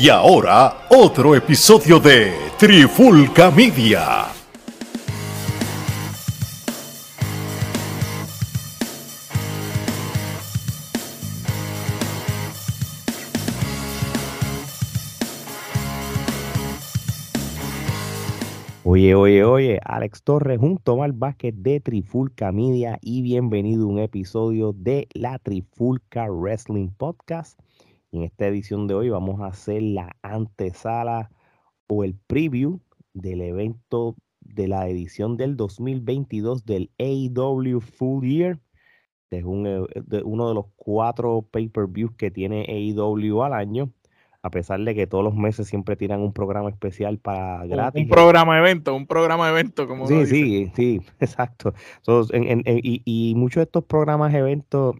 Y ahora, otro episodio de Trifulca Media. Oye, oye, oye, Alex Torres junto al Vázquez de Trifulca Media y bienvenido a un episodio de la Trifulca Wrestling Podcast. En esta edición de hoy vamos a hacer la antesala o el preview del evento de la edición del 2022 del AEW Full Year. Es un, eh, de uno de los cuatro pay-per-views que tiene AEW al año. A pesar de que todos los meses siempre tiran un programa especial para gratis. Un programa evento, un programa evento, como Sí, sí, sí, exacto. y, y muchos de estos programas eventos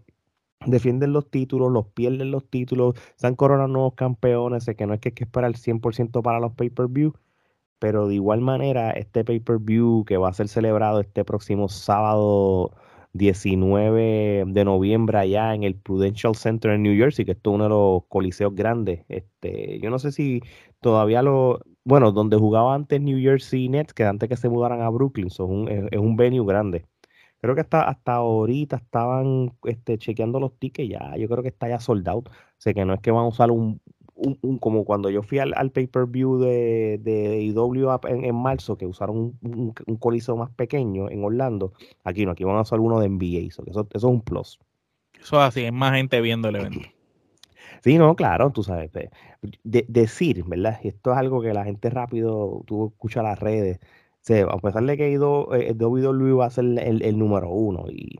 defienden los títulos, los pierden los títulos, se han coronado nuevos campeones, sé que no es que hay que esperar 100% para los pay-per-view, pero de igual manera este pay-per-view que va a ser celebrado este próximo sábado 19 de noviembre allá en el Prudential Center en New Jersey, que es uno de los coliseos grandes. Este, yo no sé si todavía lo, bueno, donde jugaba antes New Jersey Nets, que antes que se mudaran a Brooklyn, son es, es un venue grande. Creo que hasta, hasta ahorita estaban este, chequeando los tickets ya. Yo creo que está ya sold out. O sea que no es que van a usar un, un, como cuando yo fui al, al pay-per-view de, de IW en, en, marzo, que usaron un, un, coliseo más pequeño en Orlando. Aquí no, aquí van a usar uno de NBA. Eso, eso, es un plus. Eso es así, es más gente viendo el evento. Sí, no, claro, tú sabes. De, decir, ¿verdad? Esto es algo que la gente rápido, tú escuchas las redes a pesar de que el WWE va a ser el, número uno y,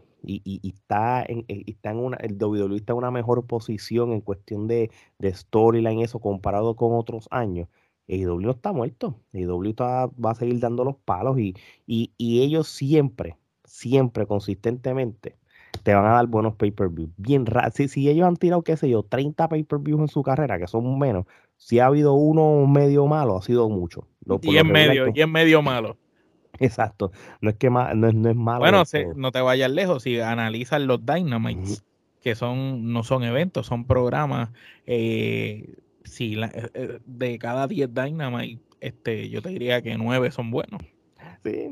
está en, eh, está en una, el WWE está en una mejor posición en cuestión de, de storyline, eso comparado con otros años. AEW está muerto. AEW va a seguir dando los palos y, y, ellos siempre, siempre, consistentemente, te van a dar buenos pay-per-view. Bien si, si ellos han tirado, qué sé yo, 30 pay-per-views en su carrera, que son menos, si ha habido uno medio malo, ha sido mucho. y en medio, y en medio malo. Exacto. No es que no, es, no es malo. Bueno, no te vayas lejos. Si analizas los Dynamites, que son, no son eventos, son programas. Eh, si eh, eh, de cada 10 Dynamites, este, yo te diría que 9 son buenos. Sí,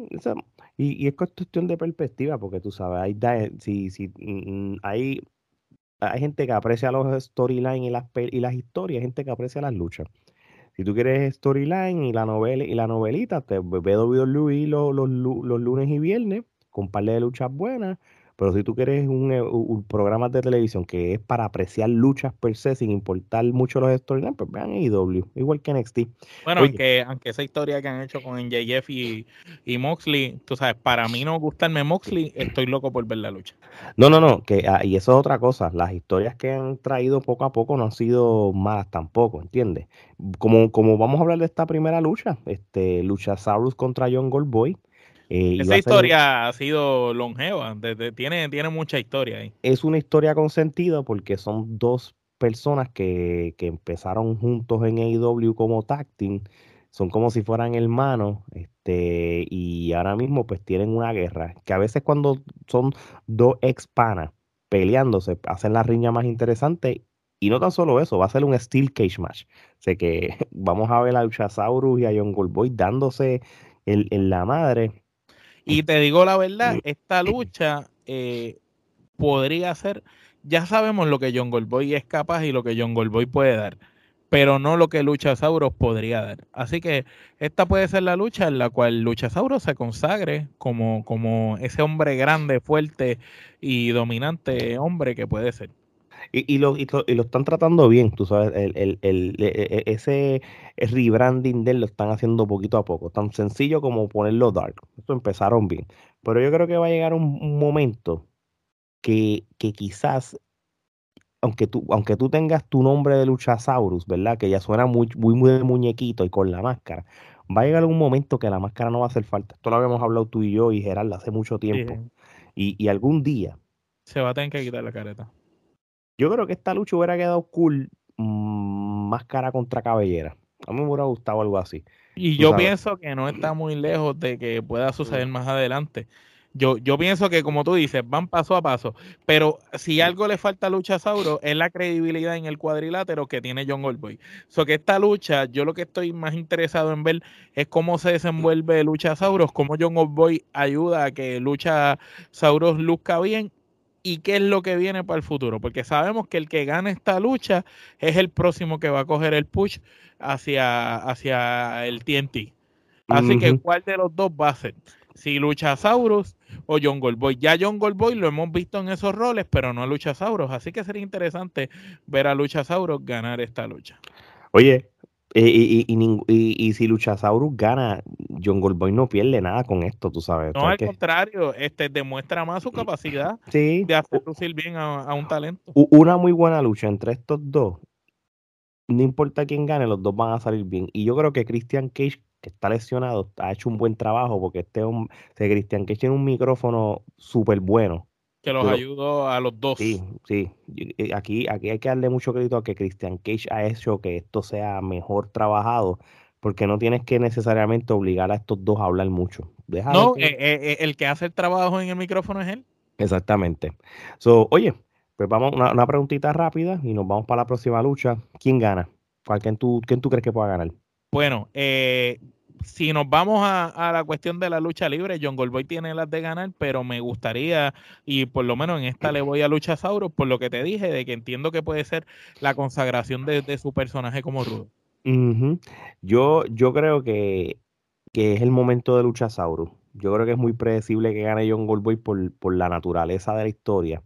y, y, es cuestión de perspectiva, porque tú sabes, hay, si, si, mm, mm, hay hay gente que aprecia los storylines y las, y las historias, hay gente que aprecia las luchas. Si tú quieres storyline y la novela y la novelita, te veo WWE los, los, los lunes y viernes con un par de luchas buenas pero si tú quieres un, eh, un, programa de televisión que es para apreciar luchas per se sin importar mucho los storylines, pues vean AEW, igual que NXT. Bueno, aunque, aunque esa historia que han hecho con NJF y, y Moxley, tú sabes, para mí no gustarme Moxley, estoy loco por ver la lucha. No, no, no, que ah, y eso es otra cosa. Las historias que han traído poco a poco no han sido malas tampoco, ¿entiendes? Como, como vamos a hablar de esta primera lucha, este lucha Saurus contra John Goldboy eh, Esa historia ha sido longeva, tiene, tiene mucha historia ahí. Es una historia con sentido porque son dos personas que, que empezaron juntos en AEW como tag son como si fueran hermanos, este, y ahora mismo pues tienen una guerra, que a veces cuando son dos ex panas peleándose, hacen la riña más interesante, y no tan solo eso, va a ser un Steel Cage Match. O sea que vamos a ver a Luchasaurus y a John Goldboy dándose en la madre y te digo la verdad, esta lucha eh, podría ser, ya sabemos lo que John Goldboy es capaz y lo que John Goldboy puede dar, pero no lo que Luchasaurus podría dar. Así que esta puede ser la lucha en la cual Luchasaurus se consagre como, como ese hombre grande, fuerte y dominante hombre que puede ser. Y, y, lo, y, lo, están tratando bien, tú sabes, el, el, el, e, e, ese rebranding de él lo están haciendo poquito a poco, tan sencillo como ponerlo dark. Esto empezaron bien. Pero yo creo que va a llegar un, momento que, que quizás, aunque tú, aunque tú tengas tu nombre de Luchasaurus, ¿verdad? Que ya suena muy, muy, muy de muñequito y con la máscara, va a llegar un momento que la máscara no va a hacer falta. Esto lo habíamos hablado tú y yo y Gerald hace mucho tiempo. Y, y algún día. Se va a tener que quitar la careta. Yo creo que esta lucha hubiera quedado cool mm, más cara contra cabellera. A mí me hubiera gustado algo así. Y yo pienso que no está muy lejos de que pueda suceder más adelante. Yo, yo pienso que, como tú dices, van paso a paso. Pero si algo le falta a Luchasauro es la credibilidad en el cuadrilátero que tiene John Goldboy. So que esta lucha, yo lo que estoy más interesado en ver es cómo se desenvuelve Luchasauros, cómo John Goldboy ayuda a que Luchasauros luzca bien y qué es lo que viene para el futuro. Porque sabemos que el que gane esta lucha es el próximo que va a coger el push hacia, hacia el TNT. Así que, ¿cuál de los dos va a ser? Si Luchasaurus o John Goldboy. Ya John Goldboy lo hemos visto en esos roles, pero no a Luchasaurus. Así que sería interesante ver a Luchasaurus ganar esta lucha. Oye, y, y, si Luchasaurus gana, John Goldboy no pierde nada con esto, tú sabes. No, al contrario, este demuestra más su capacidad de hacer lucir bien a, un talento. Una muy buena lucha entre estos dos. No importa quién gane, los dos van a salir bien. Y yo creo que Christian Cage que está lesionado, ha hecho un buen trabajo porque este hombre, Cristian que tiene un micrófono súper bueno. Que los ayudó a los dos. Sí, sí. Aquí, aquí hay que darle mucho crédito a que Christian Cage ha hecho que esto sea mejor trabajado, porque no tienes que necesariamente obligar a estos dos a hablar mucho. no, eh, eh, eh, el que hace el trabajo en el micrófono es él. Exactamente. So, oye, pues vamos, una, una preguntita rápida y nos vamos para la próxima lucha. ¿Quién gana? ¿Quién tú, quién tú crees que pueda ganar? Bueno, eh, si nos vamos a, la cuestión de la lucha libre, John Goldboy tiene las de ganar, pero me gustaría, y por lo menos en esta le voy a Lucha Sauro, por lo que te dije, de que entiendo que puede ser la consagración de, su personaje como Rudo. yo, yo creo que, es el momento de Lucha Sauro. Yo creo que es muy predecible que gane John Goldboy por, por la naturaleza de la historia.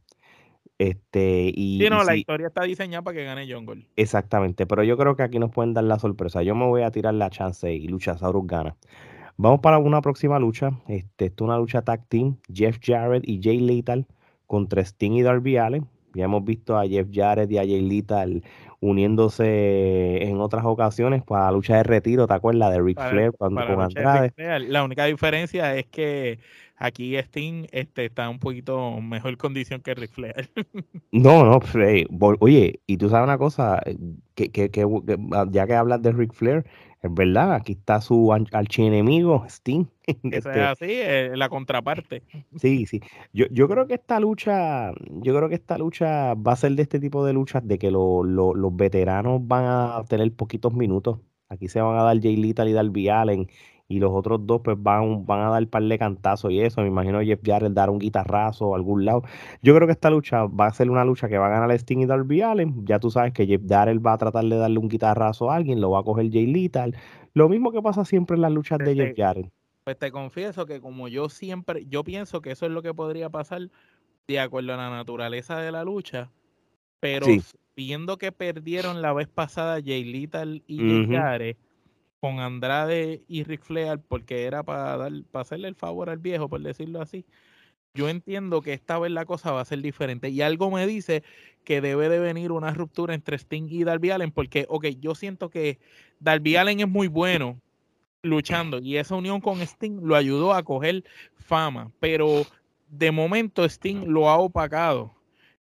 Este, y, sí, no, la historia está diseñada para que gane Jungle. Exactamente, pero yo creo que aquí nos pueden dar la sorpresa. Yo me voy a tirar la chance y Luchasaurus gana. Vamos para una próxima lucha. Este, es una lucha tag team. Jeff Jarrett y Jay Lethal contra Sting y Darby Allin. Ya hemos visto a Jeff Jarrett y a Jay Lethal uniéndose en otras ocasiones para la lucha de retiro, ¿te acuerdas? De Ric Flair con Andrade. La única diferencia es que aquí Sting este, está un poquito mejor condición que Ric Flair. No, no, pues, oye, y tú sabes una cosa, eh, que, que, que, ah, ya que hablas de Ric Flair, es verdad, aquí está su archienemigo, Sting. Eso es este así, eh, la contraparte. Sí, sí. Yo, yo creo que esta lucha, yo creo que esta lucha va a ser de este tipo de luchas de que los veteranos van a tener poquitos minutos. Aquí se van a dar Jay Little y Darby Allen y los otros dos pues van, van a dar par de cantazos y eso. Me imagino Jeff Jarrett dar un guitarrazo a algún lado. Yo creo que esta lucha va a ser una lucha que va a ganar Sting y Darby Allen. Ya tú sabes que Jeff Jarrett va a tratar de darle un guitarrazo a alguien, lo va a coger Jay Lethal. Lo mismo que pasa siempre en las luchas de Jeff Jarrett. Pues te confieso que como yo siempre, yo pienso que eso es lo que podría pasar de acuerdo a la naturaleza de la lucha, pero viendo que perdieron la vez pasada Jay Lethal y Jeff Jarrett, con Andrade y Ric Flair porque era para dar para hacerle el favor al viejo, por decirlo así. Yo entiendo que esta vez la cosa va a ser diferente y algo me dice que debe de venir una ruptura entre Sting y Darby Allen porque, ok, yo siento que Darby Allen es muy bueno luchando y esa unión con Sting lo ayudó a coger fama, pero de momento Sting lo ha opacado.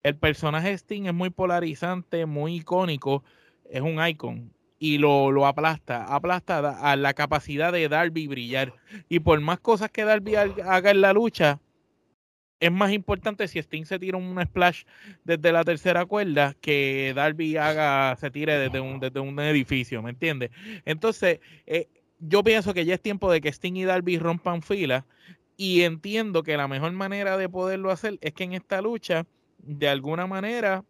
El personaje Sting es muy polarizante, muy icónico, es un icon y lo, lo aplasta, aplasta a la capacidad de Darby brillar. Y por más cosas que Darby haga en la lucha, es más importante si Sting se tira un splash desde la tercera cuerda que Darby haga, se tire desde un, desde un edificio, ¿me entiendes? Entonces, eh, yo pienso que ya es tiempo de que Sting y Darby rompan fila y entiendo que la mejor manera de poderlo hacer es que en esta lucha, de alguna manera,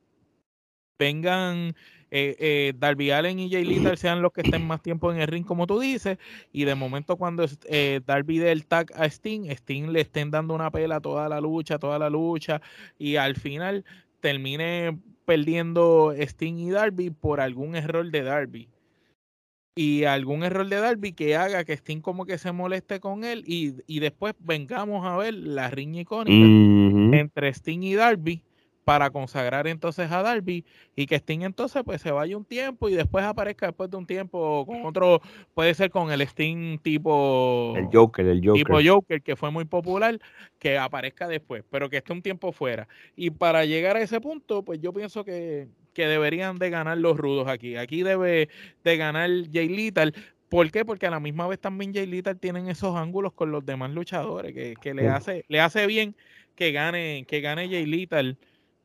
vengan eh, eh, Darby Allen y Jay Little sean los que estén más tiempo en el ring, como tú dices, y de momento cuando eh, Darby dé el tag a Sting, Sting le estén dando una pela toda la lucha, toda la lucha, y al final termine perdiendo Sting y Darby por algún error de Darby. Y algún error de Darby que haga que Sting como que se moleste con él y, y después vengamos a ver la riña icónica entre Sting y Darby para consagrar entonces a Darby y que Sting entonces pues se vaya un tiempo y después aparezca después de un tiempo con otro, puede ser con el Sting tipo el Joker, el Joker. Tipo Joker que fue muy popular, que aparezca después, pero que esté un tiempo fuera. Y para llegar a ese punto, pues yo pienso que, que deberían de ganar los rudos aquí. Aquí debe de ganar Jay Little ¿Por qué? Porque a la misma vez también Jay Little tienen esos ángulos con los demás luchadores, que, le, hace, le hace bien que gane, que gane Jay Little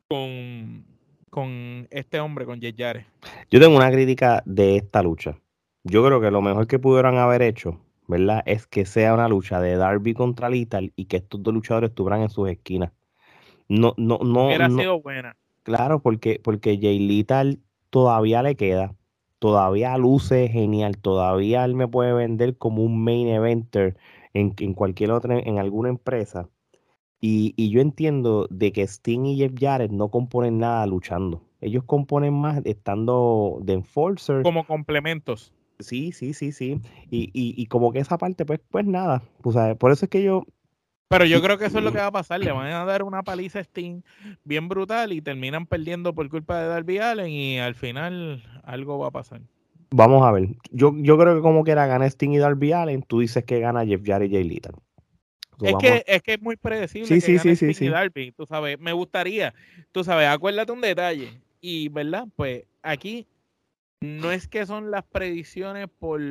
con, con este hombre, con Jay Jare. Yo tengo una crítica de esta lucha. Yo creo que lo mejor que pudieran haber hecho, ¿verdad? Es que sea una lucha de Darby contra Little y que estos dos luchadores estuvieran en sus esquinas. No, no, no. Hubiera sido buena. Claro, porque, porque Jay Little todavía le queda todavía luce genial, todavía él me puede vender como un main eventer en, en cualquier otra, en alguna empresa. Y, y, yo entiendo de que Sting y Jeff Jarrett no componen nada luchando. Ellos componen más estando de enforcer. Como complementos. Sí, sí, sí, sí. Y, y, y como que esa parte, pues, pues nada. Pues, por eso es que yo, pero yo creo que eso es lo que va a pasar. Le van a dar una paliza a Steam bien brutal y terminan perdiendo por culpa de Darby Allen y al final algo va a pasar. Vamos a ver. Yo, yo creo que como quiera gana Sting y Darby Allen, tú dices que gana Jeff Jarrett y Jay Little. Es, que, es que es muy predecible sí, que sí, sí, y Darby. Tú sabes, me gustaría, tú sabes, acuérdate un detalle. Y, ¿verdad? Pues aquí no es que son las predicciones por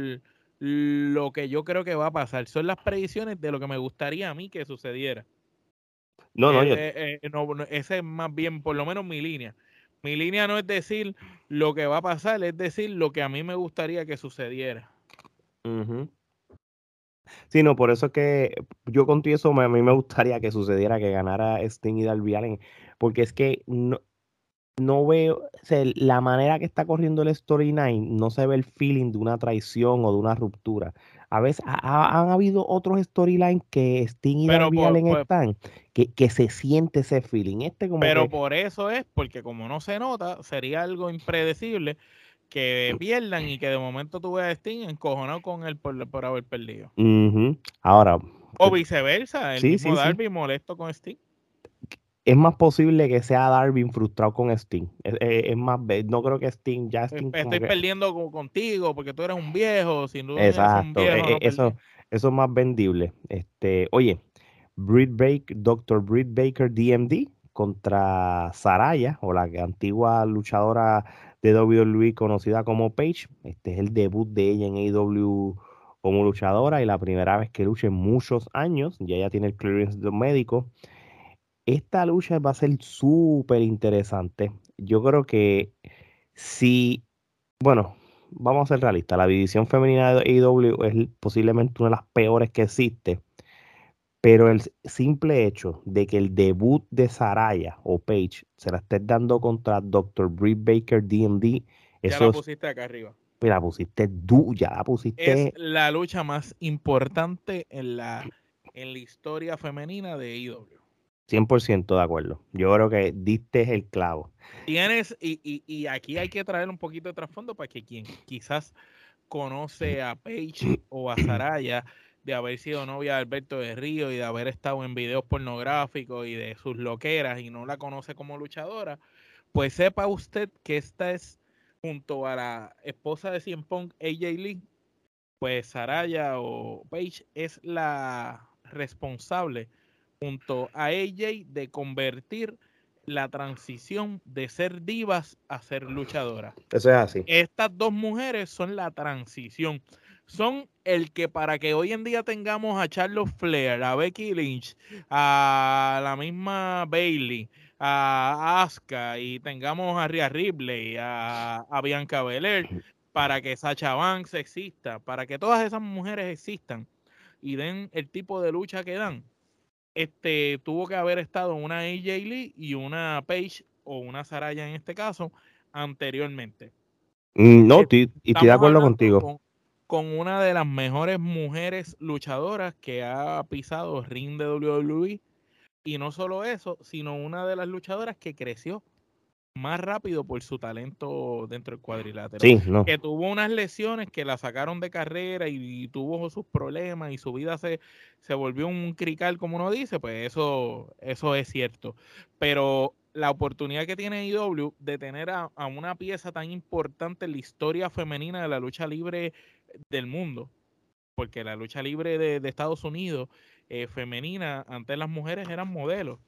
lo que yo creo que va a pasar. Son las predicciones de lo que me gustaría a mí que sucediera. No, no, eh, eh, no, ese es más bien, por lo menos mi línea. Mi línea no es decir lo que va a pasar, es decir lo que a mí me gustaría que sucediera. Sí, no, por eso es que yo contigo eso a mí me gustaría que sucediera que ganara Sting y Darby Allen, porque es que no, no veo, la manera que está corriendo el storyline, no se ve el feeling de una traición o de una ruptura. A veces han habido otros storylines que Sting y Darby Allen están, que, que, se siente ese feeling. Este como pero por eso es, porque como no se nota, sería algo impredecible que pierdan y que de momento tú veas a Sting encojonado con él por, por haber perdido. Ahora. O viceversa, el mismo Darby molesto con Sting es más posible que sea Darwin frustrado con Sting. Es, más, no creo que Sting ya Sting. Estoy perdiendo contigo porque tú eres un viejo, sin duda. Exacto, e, eso, eso es más vendible. Este, oye, Britt Baker, Dr. Britt Baker DMD contra Saraya, o la antigua luchadora de WWE conocida como Paige. Este es el debut de ella en AEW como luchadora y la primera vez que lucha en muchos años. Ya ella tiene el clearance médico. Esta lucha va a ser súper interesante. Yo creo que si, bueno, vamos a ser realistas, la división femenina de AEW es posiblemente una de las peores que existe. Pero el simple hecho de que el debut de Saraya o Paige se la esté dando contra Dr. Britt Baker DMD, eso ya la pusiste acá arriba. La pusiste du, ya la pusiste. Es la lucha más importante en la, en la historia femenina de AEW. 100% de acuerdo. Yo creo que diste el clavo. Tienes, y, y, y, aquí hay que traer un poquito de trasfondo para que quien quizás conoce a Paige o a Saraya de haber sido novia de Alberto de Río y de haber estado en videos pornográficos y de sus loqueras y no la conoce como luchadora, pues sepa usted que esta es junto a la esposa de Cien Pong, AJ Lee, pues Saraya o Paige es la responsable junto a AJ de convertir la transición de ser divas a ser luchadoras. Eso es así. Estas dos mujeres son la transición. Son el que para que hoy en día tengamos a Charlotte Flair, a Becky Lynch, a la misma Bailey, a Asuka y tengamos a Rhea Ripley, a, a Bianca Belair, para que Sacha Banks exista, para que todas esas mujeres existan y den el tipo de lucha que dan este, tuvo que haber estado una AJ Lee y una Page o una Saraya en este caso anteriormente. Mm, no, y estoy de acuerdo contigo. Con, una de las mejores mujeres luchadoras que ha pisado ring de WWE. Y no solo eso, sino una de las luchadoras que creció más rápido por su talento dentro del cuadrilátero. Sí, Que tuvo unas lesiones que la sacaron de carrera y, tuvo sus problemas y su vida se, se volvió un crical, como uno dice, pues eso, eso es cierto. Pero la oportunidad que tiene IW de tener a, una pieza tan importante en la historia femenina de la lucha libre del mundo, porque la lucha libre de, Estados Unidos eh, femenina, antes las mujeres eran modelos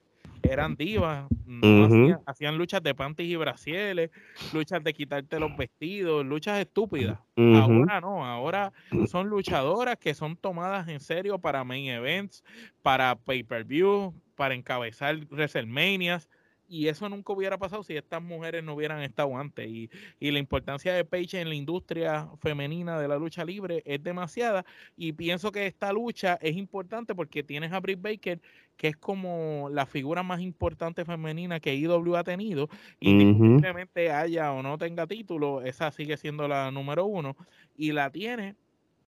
eran divas, no hacían, luchas de panties y brasieles, luchas de quitarte los vestidos, luchas estúpidas. Ahora no, ahora son luchadoras que son tomadas en serio para main events, para pay-per-view, para encabezar WrestleManias y eso nunca hubiera pasado si estas mujeres no hubieran estado antes. Y, la importancia de Paige en la industria femenina de la lucha libre es demasiada. Y pienso que esta lucha es importante porque tienes a Britt Baker, que es como la figura más importante femenina que IW ha tenido. Y simplemente haya o no tenga título, esa sigue siendo la número uno. Y la tiene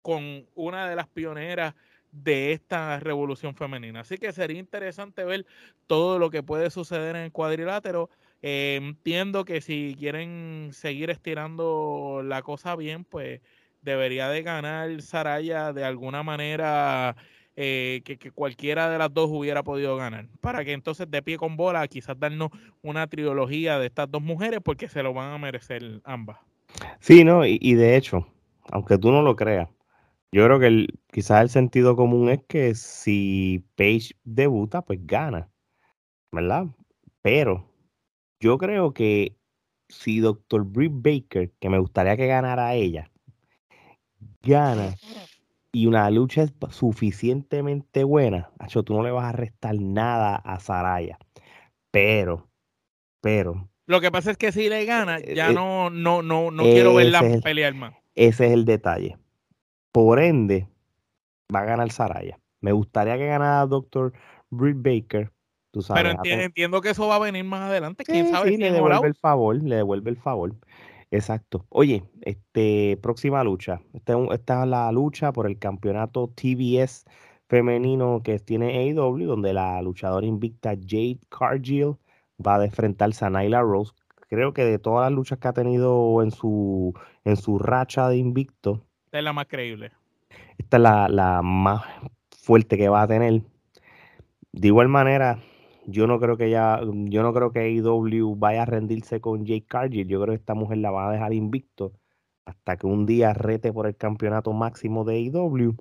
con una de las pioneras de esta revolución femenina. Así que sería interesante ver todo lo que puede suceder en el cuadrilátero. Eh, entiendo que si quieren seguir estirando la cosa bien, pues debería de ganar Saraya de alguna manera eh, que, cualquiera de las dos hubiera podido ganar. Para que entonces de pie con bola quizás darnos una trilogía de estas dos mujeres porque se lo van a merecer ambas. Sí, no, y de hecho, aunque tú no lo creas, yo creo que el, quizás el sentido común es que si Page debuta, pues gana, ¿verdad? Pero yo creo que si Dr. Britt Baker, que me gustaría que ganara ella, gana y una lucha es suficientemente buena, hecho, tú no le vas a restar nada a Saraya. Pero, pero. Lo que pasa es que si le gana, eh, ya eh, no, no, no, no quiero verla pelear más. Ese es el detalle. Por ende, va a ganar Saraya. Me gustaría que ganara Dr. Britt Baker. Tú sabes, Pero entiendo, que eso va a venir más adelante. ¿Quién sabe? Sí, le devuelve el favor, le devuelve el favor. Exacto. Oye, este, próxima lucha. Esta, esta es la lucha por el campeonato TBS femenino que tiene AEW, donde la luchadora invicta Jade Cargill va a enfrentarse a Nyla Rose. Creo que de todas las luchas que ha tenido en su, en su racha de invicto, esta es la más creíble. Esta es la, más fuerte que va a tener. De igual manera, yo no creo que ya, yo no creo que AEW vaya a rendirse con Jake Cargill. Yo creo que esta mujer la va a dejar invicto hasta que un día rete por el campeonato máximo de AEW,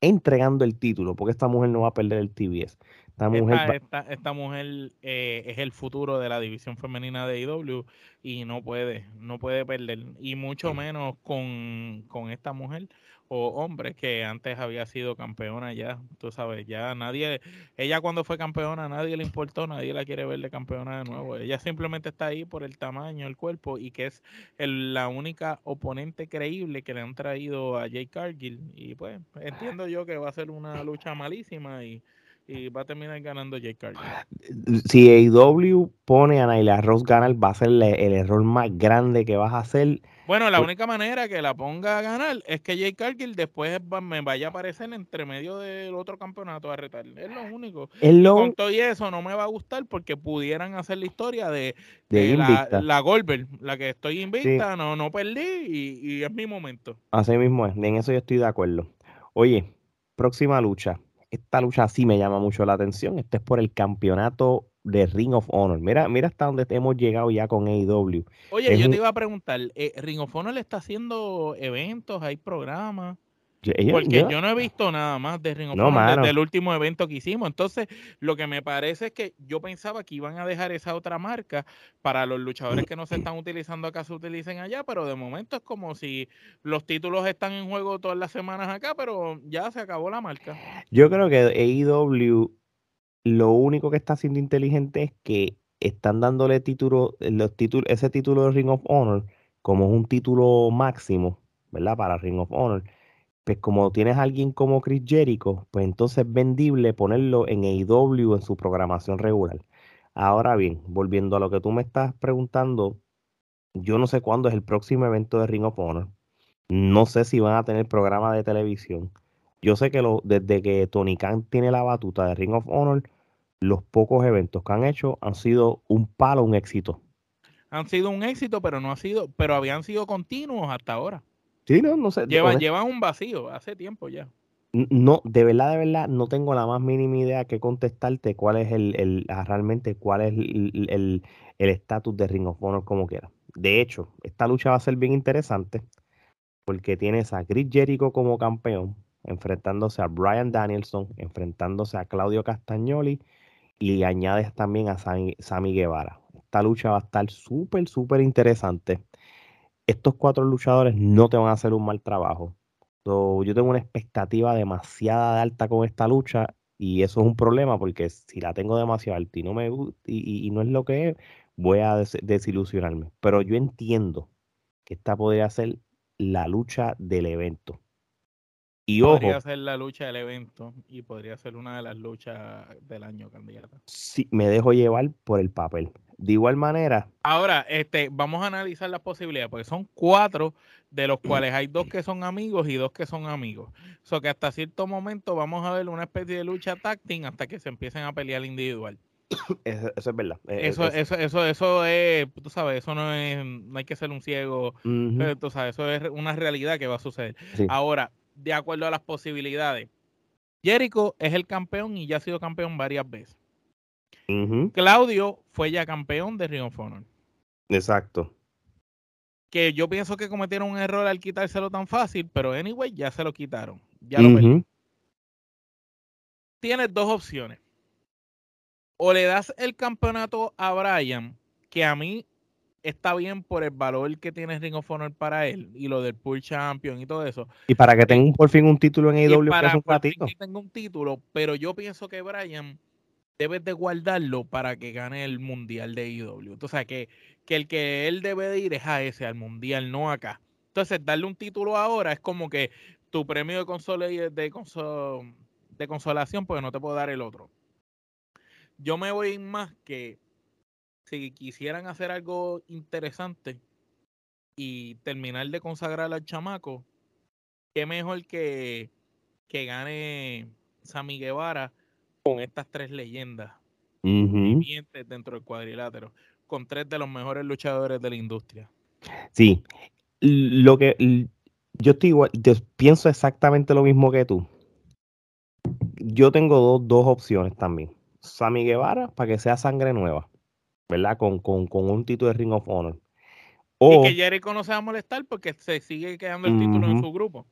entregando el título, porque esta mujer no va a perder el TBS. Esta mujer, esta, mujer eh, es el futuro de la división femenina de IW y no puede, no puede perder. Y mucho menos con, con esta mujer o hombre que antes había sido campeona ya, tú sabes, ya nadie, ella cuando fue campeona nadie le importó, nadie la quiere ver de campeona de nuevo, ella simplemente está ahí por el tamaño, el cuerpo y que es la única oponente creíble que le han traído a Jay Cargill y pues entiendo yo que va a ser una lucha malísima y y va a terminar ganando Jake Cargill. Si AEW pone a Naila Ross ganar, va a ser el, error más grande que vas a hacer. Bueno, la única manera que la ponga a ganar es que Jake Cargill después me vaya a aparecer entre medio del otro campeonato a retar. Es lo único. Con todo y eso no me va a gustar porque pudieran hacer la historia de, la, la Goldberg, la que estoy invicta, no, no perdí y, y es mi momento. Así mismo es, en eso yo estoy de acuerdo. Oye, próxima lucha esta lucha sí me llama mucho la atención. Este es por el campeonato de Ring of Honor. Mira, mira hasta dónde hemos llegado ya con AEW. Oye, yo te iba a preguntar, eh, ¿Ring of Honor le está haciendo eventos, hay programas? Porque yo no he visto nada más de Ring of Honor desde el último evento que hicimos. Entonces, lo que me parece es que yo pensaba que iban a dejar esa otra marca para los luchadores que no se están utilizando acá, se utilicen allá, pero de momento es como si los títulos están en juego todas las semanas acá, pero ya se acabó la marca. Yo creo que AEW lo único que está haciendo inteligente es que están dándole título, los títulos, ese título de Ring of Honor como un título máximo, ¿verdad? Para Ring of Honor pues como tienes a alguien como Chris Jericho, pues entonces es vendible ponerlo en AEW en su programación regular. Ahora bien, volviendo a lo que tú me estás preguntando, yo no sé cuándo es el próximo evento de Ring of Honor. No sé si van a tener programa de televisión. Yo sé que lo, desde que Tony Khan tiene la batuta de Ring of Honor, los pocos eventos que han hecho han sido un palo, un éxito. Han sido un éxito, pero no ha sido, pero habían sido continuos hasta ahora. Sí, no, no sé. Llevan, llevan un vacío hace tiempo ya. No, de verdad, de verdad, no tengo la más mínima idea que contestarte cuál es el, el ah, realmente cuál es el estatus de Ring of Honor como quiera. De hecho, esta lucha va a ser bien interesante porque tienes a Chris Jericho como campeón, enfrentándose a Brian Danielson, enfrentándose a Claudio Castagnoli y añades también a Sammy, Guevara. Esta lucha va a estar súper, súper interesante. Estos cuatro luchadores no te van a hacer un mal trabajo. yo tengo una expectativa demasiado alta con esta lucha y eso es un problema porque si la tengo demasiado alta y no me y, y, no es lo que es, voy a desilusionarme. Pero yo entiendo que esta podría ser la lucha del evento. Y podría ser la lucha del evento y podría ser una de las luchas del año, candidata. Sí, me dejo llevar por el papel. De igual manera. Ahora, este, vamos a analizar las posibilidades, porque son cuatro, de los cuales hay dos que son amigos y dos que son amigos. O sea que hasta cierto momento vamos a ver una especie de lucha táctil hasta que se empiecen a pelear individual. Eso, es verdad. Eh, eso, eso, eso, eso es, tú sabes, eso no es, no hay que ser un ciego, eh, tú sabes, eso es una realidad que va a suceder. Ahora, de acuerdo a las posibilidades. Jericho es el campeón y ya ha sido campeón varias veces. Claudio fue ya campeón de Ring of Honor. Exacto. Que yo pienso que cometieron un error al quitárselo tan fácil, pero anyway, ya se lo quitaron. Ya lo Tienes dos opciones. O le das el campeonato a Brian, que a mí está bien por el valor que tiene Ring of Honor para él y lo del Pool Champion y todo eso. Y para que tenga por fin un título en AEW, para que, un que tenga un título, pero yo pienso que Brian debe de guardarlo para que gane el mundial de AEW. O sea, que, que el que él debe de ir es a ese, al mundial, no acá. Entonces, darle un título ahora es como que tu premio de, consola, de, de consolación, porque no te puedo dar el otro. Yo me voy más que si quisieran hacer algo interesante y terminar de consagrar al chamaco, qué mejor que, que gane Sammy Guevara con estas tres leyendas vivientes dentro del cuadrilátero, con tres de los mejores luchadores de la industria. Sí, lo que yo estoy igual, yo pienso exactamente lo mismo que tú. Yo tengo dos, dos opciones también. Sammy Guevara para que sea sangre nueva. ¿verdad? Con, con, con un título de Ring of Honor. y que Jericho no se va a molestar porque se sigue quedando el título en su grupo.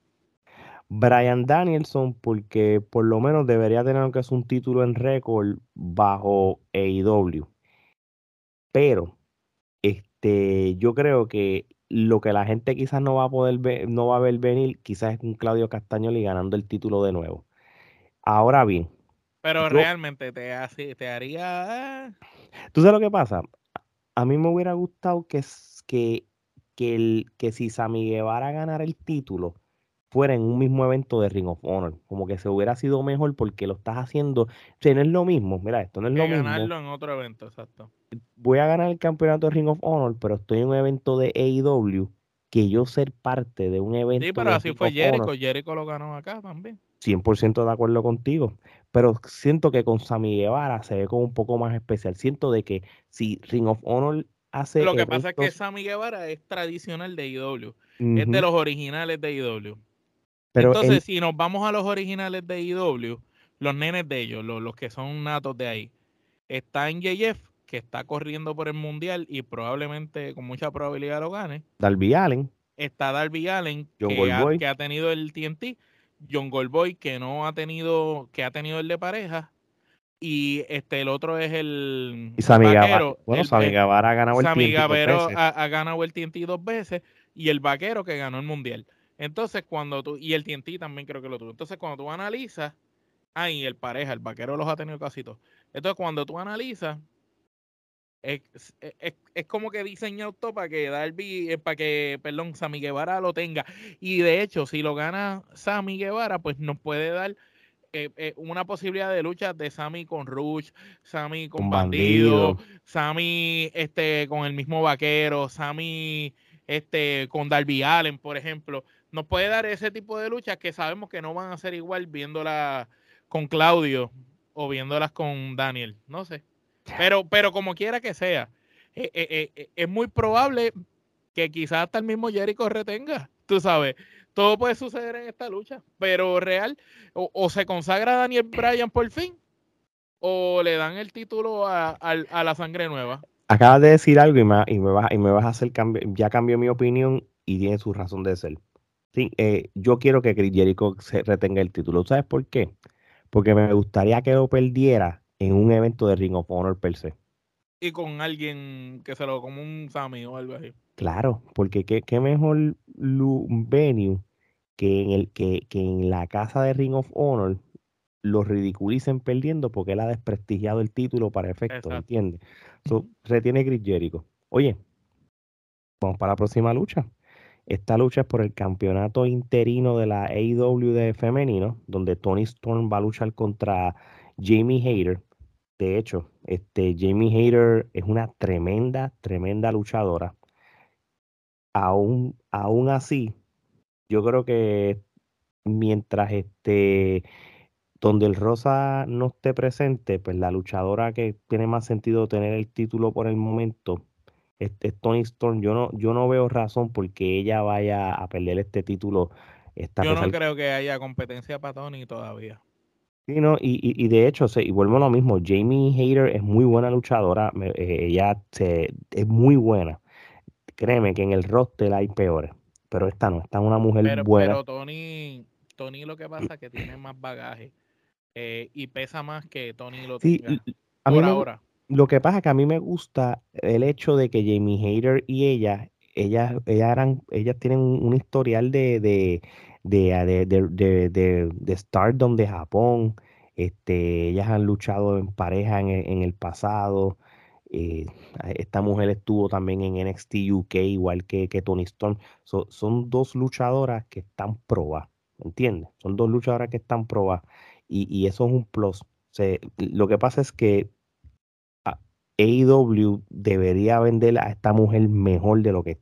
Brian Danielson, porque por lo menos debería tener es un título en récord bajo AEW. Pero este, yo creo que lo que la gente quizás no va a poder ver, no va a ver venir, quizás es un Claudio Castañoli ganando el título de nuevo. Ahora bien. Pero realmente te, te haría. Eh, ¿Tú sabes lo que pasa? A mí me hubiera gustado que, que, que, el, que si Sammy Guevara ganara el título, fuera en un mismo evento de Ring of Honor. Como que se hubiera sido mejor porque lo estás haciendo. O sea, no es lo mismo. Mira, esto no es lo mismo. ganarlo en otro evento, exacto. Voy a ganar el campeonato de Ring of Honor, pero estoy en un evento de AEW que yo ser parte de un evento. Sí, pero así fue Jericho. Jericho lo ganó acá también. 100% de acuerdo contigo, pero siento que con Sammy Guevara se ve como un poco más especial. Siento de que si Ring of Honor hace... Lo que pasa es que Sammy Guevara es tradicional de IW, es de los originales de IW. Pero Entonces, si nos vamos a los originales de IW, los nenes de ellos, los, que son natos de ahí, está en JF, que está corriendo por el Mundial y probablemente con mucha probabilidad lo gane. Darby Allen. Está Darby Allen, que que ha tenido el TNT John Goldboy, que no ha tenido, que ha tenido el de pareja, y este el otro es el y Sammy vaquero. Bueno, Sammy Guevara ha ganado el Sammy TNT ha, ganado el TNT dos veces y el vaquero que ganó el mundial. Entonces, cuando tú, y el TNT también creo que lo tuvo. Entonces, cuando tú analizas, ah, y el pareja, el vaquero los ha tenido casi todos. Entonces, cuando tú analizas, es, es, como que diseñado todo para que Darby, eh, para que, perdón, Sammy Guevara lo tenga. Y de hecho, si lo gana Sammy Guevara, pues nos puede dar eh, eh, una posibilidad de lucha de Sammy con Rush, Sammy con, Bandido, Sammy este, con el mismo vaquero, Sammy este, con Darby Allen, por ejemplo. Nos puede dar ese tipo de luchas que sabemos que no van a ser igual viéndolas con Claudio o viéndolas con Daniel. No sé. Pero, pero como quiera que sea, eh, eh, eh, es muy probable que quizás hasta el mismo Jericho retenga, tú sabes. Todo puede suceder en esta lucha, pero real, o, se consagra Daniel Bryan por fin, o le dan el título a, la sangre nueva. Acabas de decir algo y me, y me, vas, y me vas a hacer cambio, ya cambió mi opinión y tiene su razón de ser. Sí, yo quiero que Jericho se retenga el título. ¿Sabes por qué? Porque me gustaría que lo perdiera en un evento de Ring of Honor per se. Y con alguien que se lo como un Sammy o algo así. Claro, porque qué, qué mejor venue que en, el, que, que en la casa de Ring of Honor lo ridiculicen perdiendo porque él ha desprestigiado el título para efecto, ¿entiendes? So, retiene Chris Jericho. Oye, vamos para la próxima lucha. Esta lucha es por el campeonato interino de la AEW femenino, donde Tony Storm va a luchar contra Jamie Hayter. De hecho, este, Jamie Hayter es una tremenda, tremenda luchadora. Aún, aún así, yo creo que mientras este donde el Rosa no esté presente, pues la luchadora que tiene más sentido tener el título por el momento es, Tony Storm. Yo no, yo no veo razón porque ella vaya a perder este título. Esta yo no creo que haya competencia para Tony todavía. Sí, no, y, y, de hecho, y vuelvo a lo mismo, Jamie Hayter es muy buena luchadora, eh, ella se, es muy buena. Créeme que en el roster hay peores, pero esta no, esta es una mujer buena. Pero Tony, Tony lo que pasa es que tiene más bagaje eh, y pesa más que Tony lo tenga por ahora. Lo que pasa es que a mí me gusta el hecho de que Jamie Hayter y ella, ellas, ellas, eran, ellas tienen un historial de, de, de, de, Stardom de Japón. Este, ellas han luchado en pareja en el, pasado. Eh, esta mujer estuvo también en NXT UK, igual que, que Tony Storm. son dos luchadoras que están probadas, ¿entiendes? Son dos luchadoras que están probadas y, eso es un plus. lo que pasa es que AEW debería vender a esta mujer mejor de lo que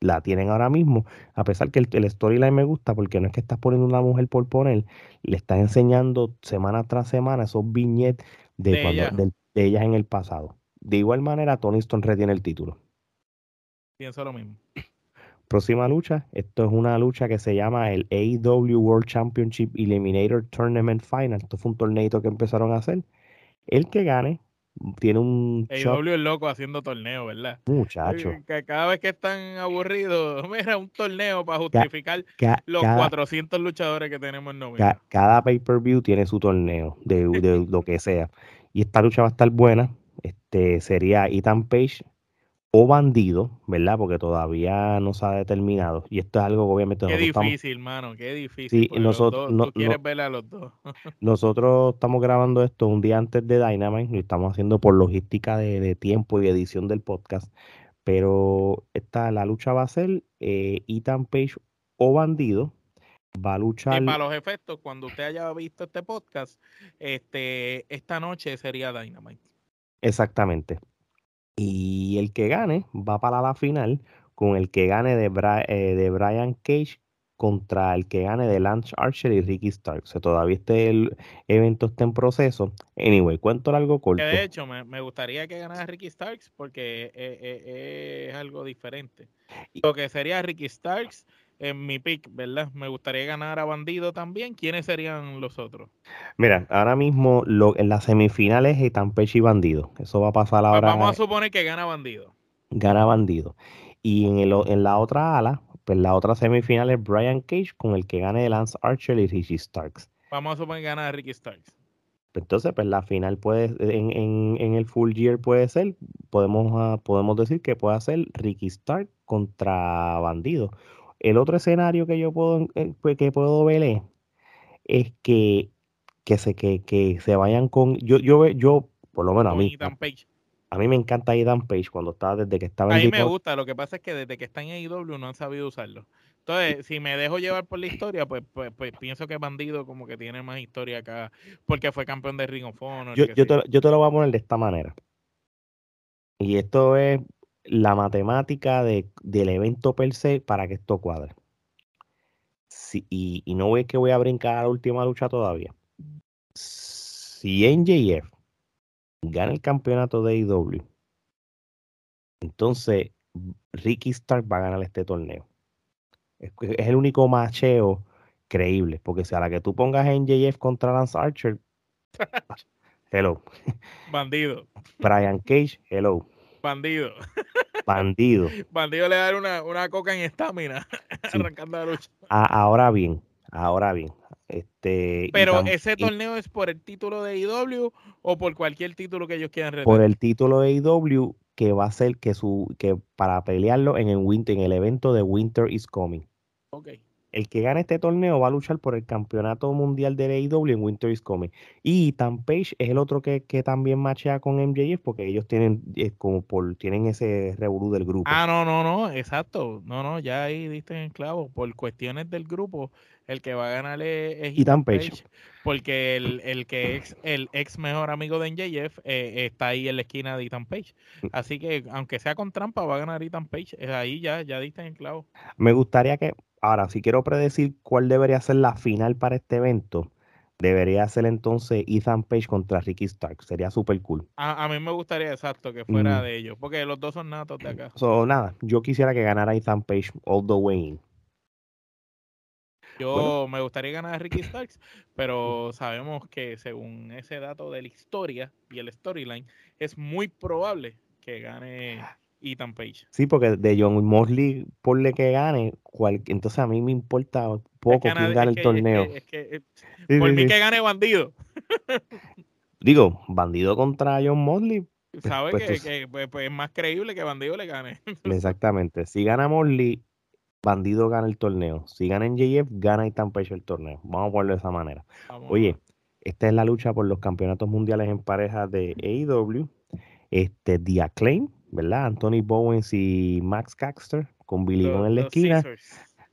la tienen ahora mismo, a pesar que el, storyline me gusta, porque no es que estás poniendo una mujer por poner, le estás enseñando semana tras semana esos viñetes de, de ellas en el pasado. De igual manera, Tony Stone retiene el título. Pienso lo mismo. Próxima lucha, esto es una lucha que se llama el AEW World Championship Eliminator Tournament Final. Esto fue un torneo que empezaron a hacer. El que gane tiene un. AEW es loco haciendo torneo, ¿verdad? Muchacho. Que cada vez que están aburridos, mira, un torneo para justificar los 400 luchadores que tenemos en cada pay-per-view tiene su torneo, de, de lo que sea. Y esta lucha va a estar buena. Este sería Ethan Page o bandido, ¿verdad? Porque todavía no se ha determinado. Y esto es algo que obviamente... Qué difícil, hermano, qué difícil. Sí, nosotros... no, quieres ver a los dos. nosotros estamos grabando esto un día antes de Dynamite, lo estamos haciendo por logística de, tiempo y edición del podcast. Pero esta, la lucha va a ser eh, Ethan Page o bandido. Va a luchar... Y para los efectos, cuando usted haya visto este podcast, este, esta noche sería Dynamite. Exactamente. Y el que gane va para la final con el que gane de, eh, de Brian Cage contra el que gane de Lance Archer y Ricky Stark. O sea, todavía este el evento está en proceso. Anyway, cuento algo corto. de hecho, me, gustaría que ganara Ricky Starks porque eh, eh, es algo diferente. Lo que sería Ricky Starks en mi pick, ¿verdad? Me gustaría ganar a Bandido también. ¿Quiénes serían los otros? Mira, ahora mismo lo, en las semifinales están Peche y Bandido. Eso va a pasar pues ahora. vamos a suponer que gana Bandido. Gana Bandido. Y en, el, en la otra ala, pues la otra semifinal es Brian Cage con el que gane Lance Archer y Ricky Starks. Vamos a suponer que gana Ricky Starks. Entonces, pues la final puede, en, en, en el full year puede ser, podemos, ah, podemos decir que puede ser Ricky Stark contra Bandido el otro escenario que yo puedo, eh, pues, que puedo ver es, que, que, se, que, que se vayan con. Yo, yo, yo por lo menos a mí. A mí me encanta Ethan Page cuando estaba desde que estaba en A mí me gusta, lo que pasa es que desde que está en AEW no han sabido usarlo. Entonces, si me dejo llevar por la historia, pues, pues, pues, pienso que Bandido como que tiene más historia acá, porque fue campeón de Ring of Honor. Yo, yo, te, yo te lo voy a poner de esta manera. Y esto es la matemática de, del evento per se para que esto cuadre. y, no no es que voy a brincar a la última lucha todavía. Si NJF gana el campeonato de AEW, entonces Ricky Stark va a ganar este torneo. Es, el único macheo creíble, porque si a la que tú pongas NJF contra Lance Archer, hello. Bandido. Brian Cage, hello. Bandido. Bandido. Bandido le da una, una coca en estamina arrancando la lucha. ahora bien, ahora bien. Este, Pero ese torneo es por el título de IW o por cualquier título que ellos quieran retener. Por el título de IW que va a ser que su que para pelearlo en el winter, en el evento de Winter is Coming. El que gane este torneo va a luchar por el campeonato mundial de AEW en Winter is Coming. Y Ethan Page es el otro que, también machea con MJF porque ellos tienen eh, como por tienen ese revolú del grupo. Ah, no, no, no, exacto. No, no, ya ahí diste en clavo. Por cuestiones del grupo, el que va a ganar es, Ethan Page, Porque el, que es el ex mejor amigo de MJF eh, está ahí en la esquina de Ethan Page. Mm. Así que aunque sea con trampa, va a ganar Ethan Page. Ahí ya, ya diste en clavo. Me gustaría que Ahora, si quiero predecir cuál debería ser la final para este evento, debería ser entonces Ethan Page contra Ricky Stark. Sería súper cool. A, mí me gustaría exacto que fuera de ellos, porque los dos son natos de acá. So, nada, yo quisiera que ganara Ethan Page all the way in. Yo me gustaría ganar a Ricky Starks, pero sabemos que según ese dato de la historia y el storyline, es muy probable que gane Ethan Page. Sí, porque de John Mosley, le que gane, entonces a mí me importa poco quién gane el torneo. por mí que gane Bandido. Digo, Bandido contra John Mosley. Pues, Sabe pues, que, pues, pues, es más creíble que Bandido le gane. Exactamente. Si gana Mosley, Bandido gana el torneo. Si gana NJF, gana Ethan Page el torneo. Vamos a ponerlo de esa manera. Oye, esta es la lucha por los campeonatos mundiales en pareja de AEW. Este, The Acclaim ¿verdad? Anthony Bowens y Max Caster con Billy Gunn en la esquina.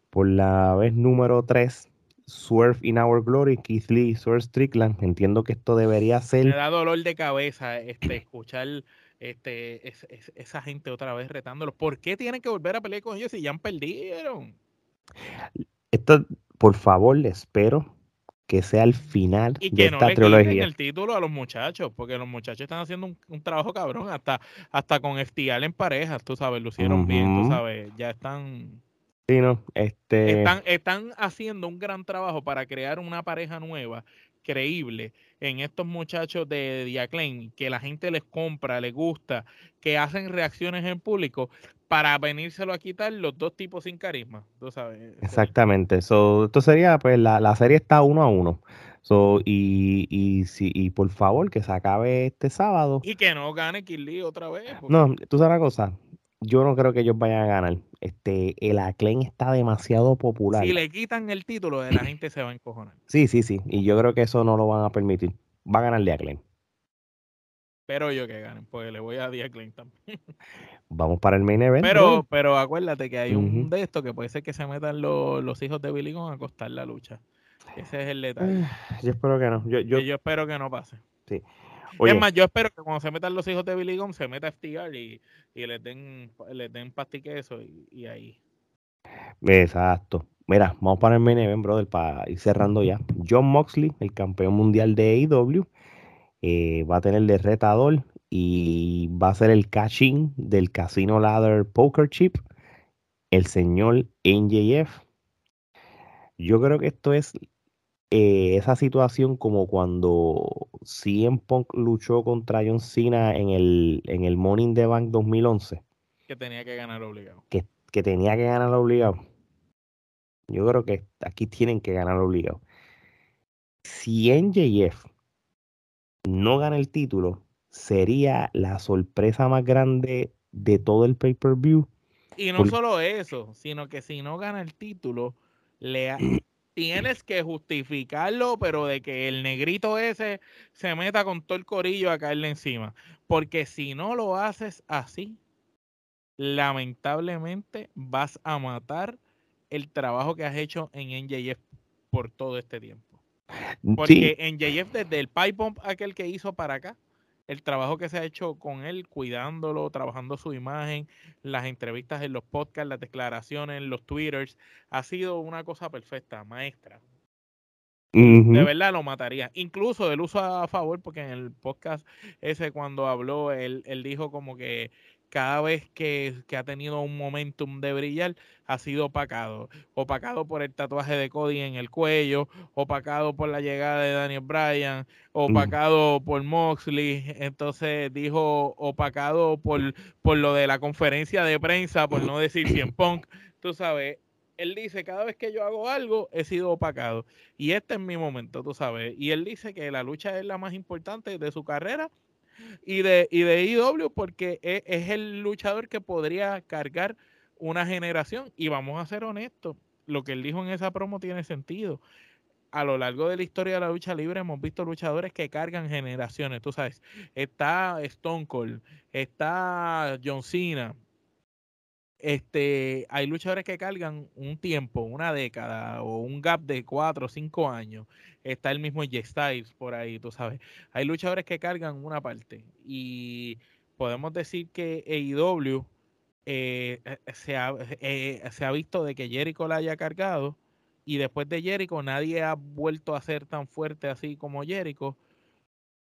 Por la vez número 3, Swerve in Our Glory, Keith Lee, Swerve Strickland. Entiendo que esto debería ser. Me da dolor de cabeza este, escuchar este, esa gente otra vez retándolos. ¿Por qué tienen que volver a pelear con ellos si ya han perdieron? Esto, por favor, espero que sea el final y que de esta no trilogía. el título a los muchachos, porque los muchachos están haciendo un, trabajo cabrón, hasta, hasta con estial en parejas, tú sabes, lucieron bien, tú sabes, ya están... Sí, no, este... Están, están haciendo un gran trabajo para crear una pareja nueva, creíble, en estos muchachos de Diaclaim, que la gente les compra, les gusta, que hacen reacciones en público, para venírselo a quitar los dos tipos sin carisma, tú sabes. Exactamente. esto sería, pues, la, serie está uno a uno. So, y, y, si, y por favor, que se acabe este sábado. Y que no gane Kirli otra vez. No, tú sabes una cosa. Yo no creo que ellos vayan a ganar. Este, el Acclaim está demasiado popular. Si le quitan el título, la gente se va a encojonar. Sí, sí, sí. Y yo creo que eso no lo van a permitir. Va a ganar de Acclaim. Pero yo que ganen, pues le voy a The Acclaim también. vamos para el main event. Pero, pero acuérdate que hay un de estos que puede ser que se metan los, hijos de Billy Gunn a costar la lucha. Ese es el detalle. Yo espero que no. Yo, yo... espero que no pase. Sí. Es más, yo espero que cuando se metan los hijos de Billy Gunn, se meta FTR y, y les den, les den pastiqueso y, y ahí. Exacto. Mira, vamos para el main event, brother, para ir cerrando ya. John Moxley, el campeón mundial de AEW, eh, va a tener de retador y va a ser el cashing del Casino Ladder Poker Chip, el señor NJF. Yo creo que esto es eh, esa situación como cuando CM Punk luchó contra John Cena en el, en el Morning the Bank 2011. Que tenía que ganar obligado. Que, que tenía que ganar obligado. Yo creo que aquí tienen que ganar obligado. Si NJF no gana el título, sería la sorpresa más grande de todo el pay-per-view. Y no solo eso, sino que si no gana el título, le tienes que justificarlo, pero de que el negrito ese se meta con todo el corillo a caerle encima. Porque si no lo haces así, lamentablemente vas a matar el trabajo que has hecho en NJF por todo este tiempo. Porque en NJF desde el pipe bomb aquel que hizo para acá, el trabajo que se ha hecho con él, cuidándolo, trabajando su imagen, las entrevistas en los podcasts, las declaraciones, los twitters, ha sido una cosa perfecta, maestra. De verdad lo mataría. Incluso del uso a favor, porque en el podcast ese cuando habló, él, él dijo como que cada vez que, ha tenido un momentum de brillar, ha sido opacado. Opacado por el tatuaje de Cody en el cuello, opacado por la llegada de Daniel Bryan, opacado por Moxley. Entonces dijo opacado por, por lo de la conferencia de prensa, por no decir 100 Punk. Tú sabes, él dice, cada vez que yo hago algo, he sido opacado. Y este es mi momento, tú sabes. Y él dice que la lucha es la más importante de su carrera y de, y de IW porque es, es el luchador que podría cargar una generación. Y vamos a ser honestos, lo que él dijo en esa promo tiene sentido. A lo largo de la historia de la lucha libre hemos visto luchadores que cargan generaciones, tú sabes. Está Stone Cold, está John Cena, este, hay luchadores que cargan un tiempo, una década o un gap de cuatro o cinco años. Está el mismo J Styles por ahí, tú sabes. Hay luchadores que cargan una parte. Y podemos decir que AEW eh, eh, se, ha, eh, se ha visto de que Jericho la haya cargado. Y después de Jericho nadie ha vuelto a ser tan fuerte así como Jericho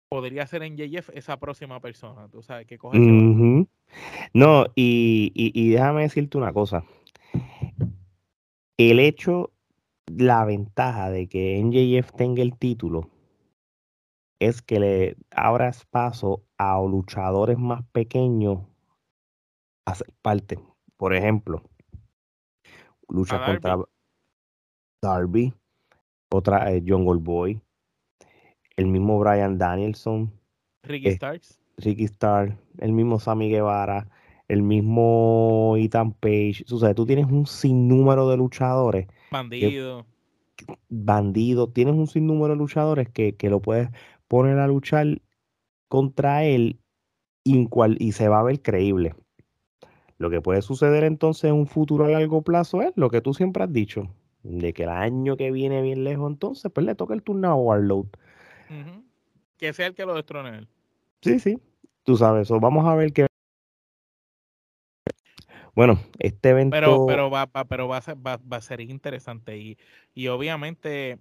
podría ser en JF esa próxima persona, tú sabes, que coge No, y, y, déjame decirte una cosa. El hecho, la ventaja de que NJF tenga el título es que le abras paso a luchadores más pequeños a ser parte. Por ejemplo, lucha contra Darby, otra eh, John Goldboy, el mismo Brian Danielson, Ricky Starks, Ricky Stark, el mismo Sammy Guevara, el mismo Ethan Page. O sea, tú tienes un sinnúmero de luchadores. Bandido. bandido. Tienes un sinnúmero de luchadores que, que, lo puedes poner a luchar contra él y, y se va a ver creíble. Lo que puede suceder entonces en un futuro a largo plazo es lo que tú siempre has dicho, de que el año que viene bien lejos entonces, pues le toca el turno a Warload. Que sea el que lo destrone él. Sí, sí. Tú sabes, eso. vamos a ver qué. Bueno, este evento. Pero, pero, va, pero va, a ser, va, a ser interesante. Y, y obviamente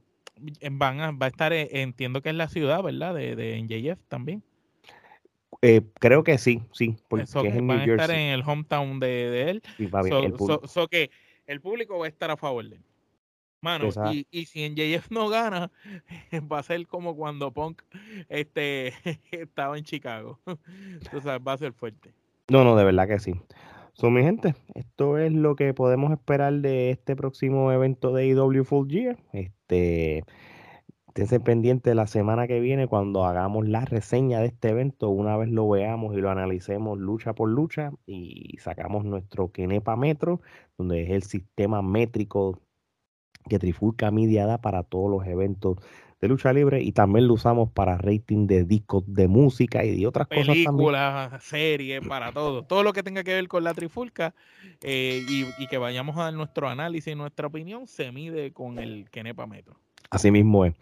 van a, va a estar, eh, entiendo que es la ciudad, ¿verdad? De, de NJF también. Eh, creo que sí, sí. Porque es van a estar en el hometown de, de él. Y va so, que el público va a estar a favor de él. Mano, y, y, si en JF no gana, va a ser como cuando Punk este, estaba en Chicago. Entonces va a ser fuerte. No, no, de verdad que sí. So, mi gente, esto es lo que podemos esperar de este próximo evento de IW Full Year. Este, esténse pendientes la semana que viene cuando hagamos la reseña de este evento, una vez lo veamos y lo analicemos lucha por lucha y sacamos nuestro Kenepa Metro, donde es el sistema métrico que Trifulca Media da para todos los eventos de lucha libre y también lo usamos para rating de discos de música y de otras cosas. Películas, series, para todo. Todo lo que tenga que ver con la Trifulca eh, y, que vayamos a dar nuestro análisis y nuestra opinión se mide con el Kenepa Metro. Así mismo es.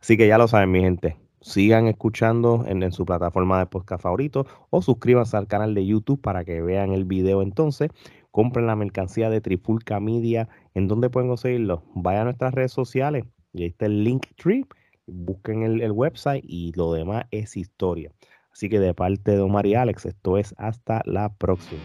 Así que ya lo saben, mi gente. Sigan escuchando en, en su plataforma de podcast favorito o suscríbanse al canal de YouTube para que vean el video entonces compren la mercancía de Trifulca Media. ¿En dónde pueden conseguirlo? Vayan a nuestras redes sociales y ahí está el link tree. Busquen el, el website y lo demás es historia. Así que de parte de Omar y Alex, esto es hasta la próxima.